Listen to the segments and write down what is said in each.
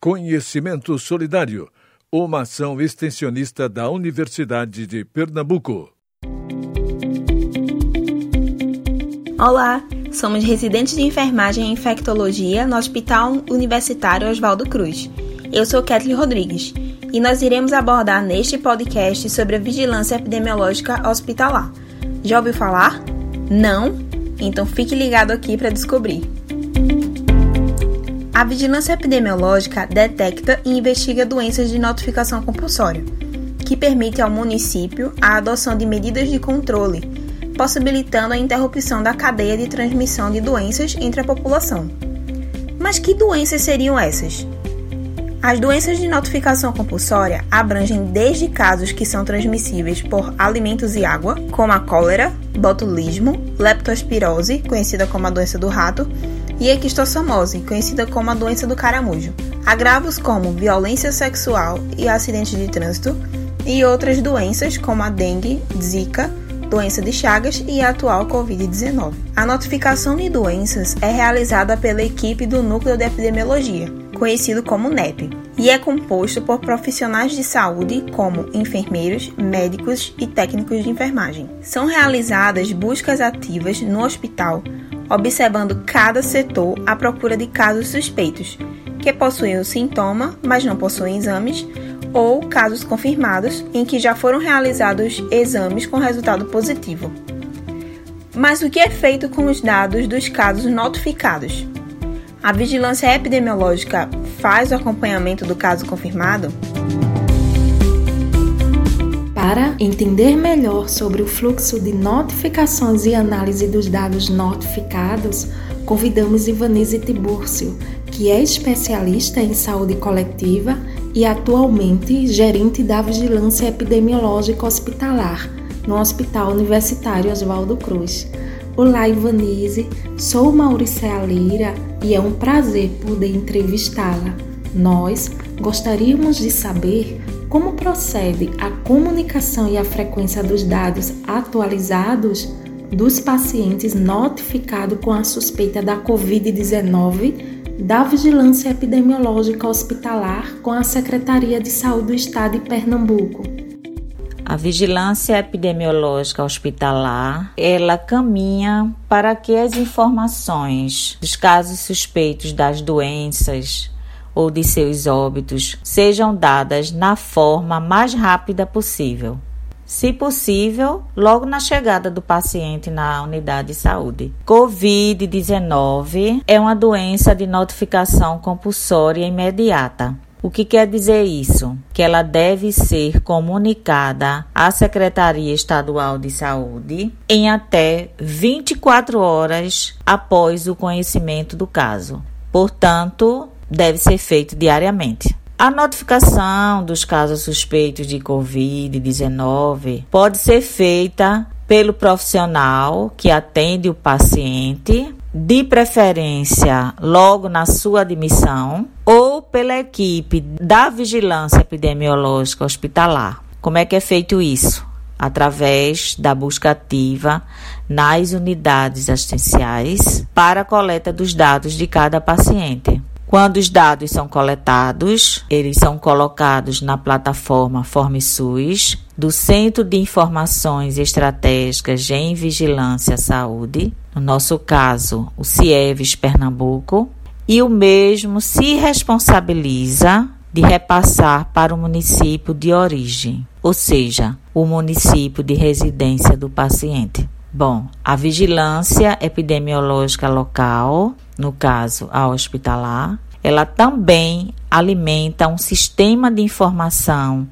Conhecimento Solidário, uma ação extensionista da Universidade de Pernambuco. Olá, somos residentes de enfermagem e infectologia no Hospital Universitário Oswaldo Cruz. Eu sou Kathleen Rodrigues e nós iremos abordar neste podcast sobre a vigilância epidemiológica hospitalar. Já ouviu falar? Não? Então fique ligado aqui para descobrir. A vigilância epidemiológica detecta e investiga doenças de notificação compulsória, que permite ao município a adoção de medidas de controle, possibilitando a interrupção da cadeia de transmissão de doenças entre a população. Mas que doenças seriam essas? As doenças de notificação compulsória abrangem desde casos que são transmissíveis por alimentos e água, como a cólera, botulismo, leptospirose, conhecida como a doença do rato, e equistossomose, conhecida como a doença do caramujo. Agravos como violência sexual e acidentes de trânsito, e outras doenças como a dengue, zika, doença de Chagas e a atual Covid-19. A notificação de doenças é realizada pela equipe do Núcleo de Epidemiologia, conhecido como NEP, e é composto por profissionais de saúde como enfermeiros, médicos e técnicos de enfermagem. São realizadas buscas ativas no hospital observando cada setor à procura de casos suspeitos, que possuem o sintoma, mas não possuem exames, ou casos confirmados em que já foram realizados exames com resultado positivo. Mas o que é feito com os dados dos casos notificados? A vigilância epidemiológica faz o acompanhamento do caso confirmado? Para entender melhor sobre o fluxo de notificações e análise dos dados notificados, convidamos Ivanise Tibúrcio, que é especialista em saúde coletiva e atualmente gerente da Vigilância Epidemiológica Hospitalar no Hospital Universitário Oswaldo Cruz. Olá, Ivanise, sou Mauricéa Lira e é um prazer poder entrevistá-la. Nós gostaríamos de saber como procede a comunicação e a frequência dos dados atualizados dos pacientes notificados com a suspeita da Covid-19 da Vigilância Epidemiológica Hospitalar com a Secretaria de Saúde do Estado de Pernambuco? A vigilância epidemiológica hospitalar, ela caminha para que as informações dos casos suspeitos das doenças ou de seus óbitos sejam dadas na forma mais rápida possível. Se possível, logo na chegada do paciente na unidade de saúde. Covid-19 é uma doença de notificação compulsória imediata. O que quer dizer isso? Que ela deve ser comunicada à Secretaria Estadual de Saúde em até 24 horas após o conhecimento do caso. Portanto, deve ser feito diariamente. A notificação dos casos suspeitos de Covid-19 pode ser feita pelo profissional que atende o paciente, de preferência logo na sua admissão, ou pela equipe da vigilância epidemiológica hospitalar. Como é que é feito isso? Através da busca ativa nas unidades assistenciais para a coleta dos dados de cada paciente. Quando os dados são coletados, eles são colocados na plataforma FormSUS do Centro de Informações Estratégicas em Vigilância Saúde, no nosso caso, o CIEVES Pernambuco, e o mesmo se responsabiliza de repassar para o município de origem, ou seja, o município de residência do paciente. Bom, a vigilância epidemiológica local no caso a hospitalar, ela também alimenta um sistema de informação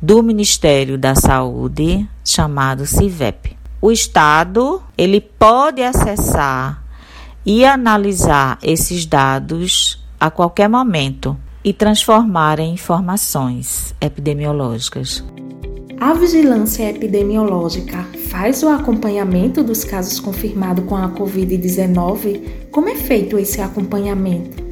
do Ministério da Saúde chamado CIVEP. O Estado ele pode acessar e analisar esses dados a qualquer momento e transformar em informações epidemiológicas. A vigilância epidemiológica faz o acompanhamento dos casos confirmados com a Covid-19? Como é feito esse acompanhamento?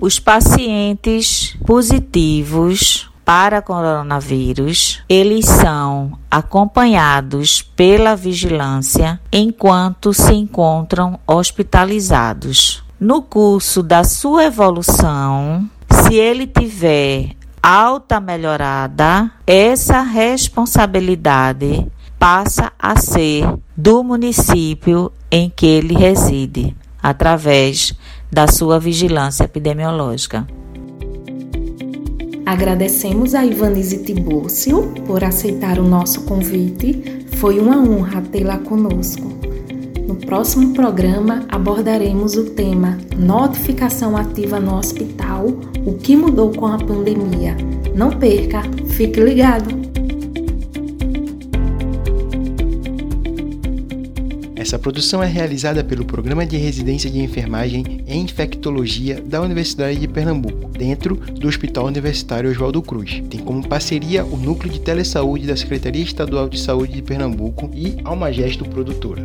Os pacientes positivos para coronavírus, eles são acompanhados pela vigilância enquanto se encontram hospitalizados. No curso da sua evolução, Se ele tiver alta melhorada, essa responsabilidade passa a ser do município em que ele reside, através da sua vigilância epidemiológica. Agradecemos a Ivanise Tibúrcio por aceitar o nosso convite. Foi uma honra tê-la conosco. No próximo programa abordaremos o tema Notificação ativa no hospital: o que mudou com a pandemia. Não perca, fique ligado! Essa produção é realizada pelo Programa de Residência de Enfermagem em Infectologia da Universidade de Pernambuco, dentro do Hospital Universitário Oswaldo Cruz. Tem como parceria o Núcleo de Telesaúde da Secretaria Estadual de Saúde de Pernambuco e Almagesto Produtora.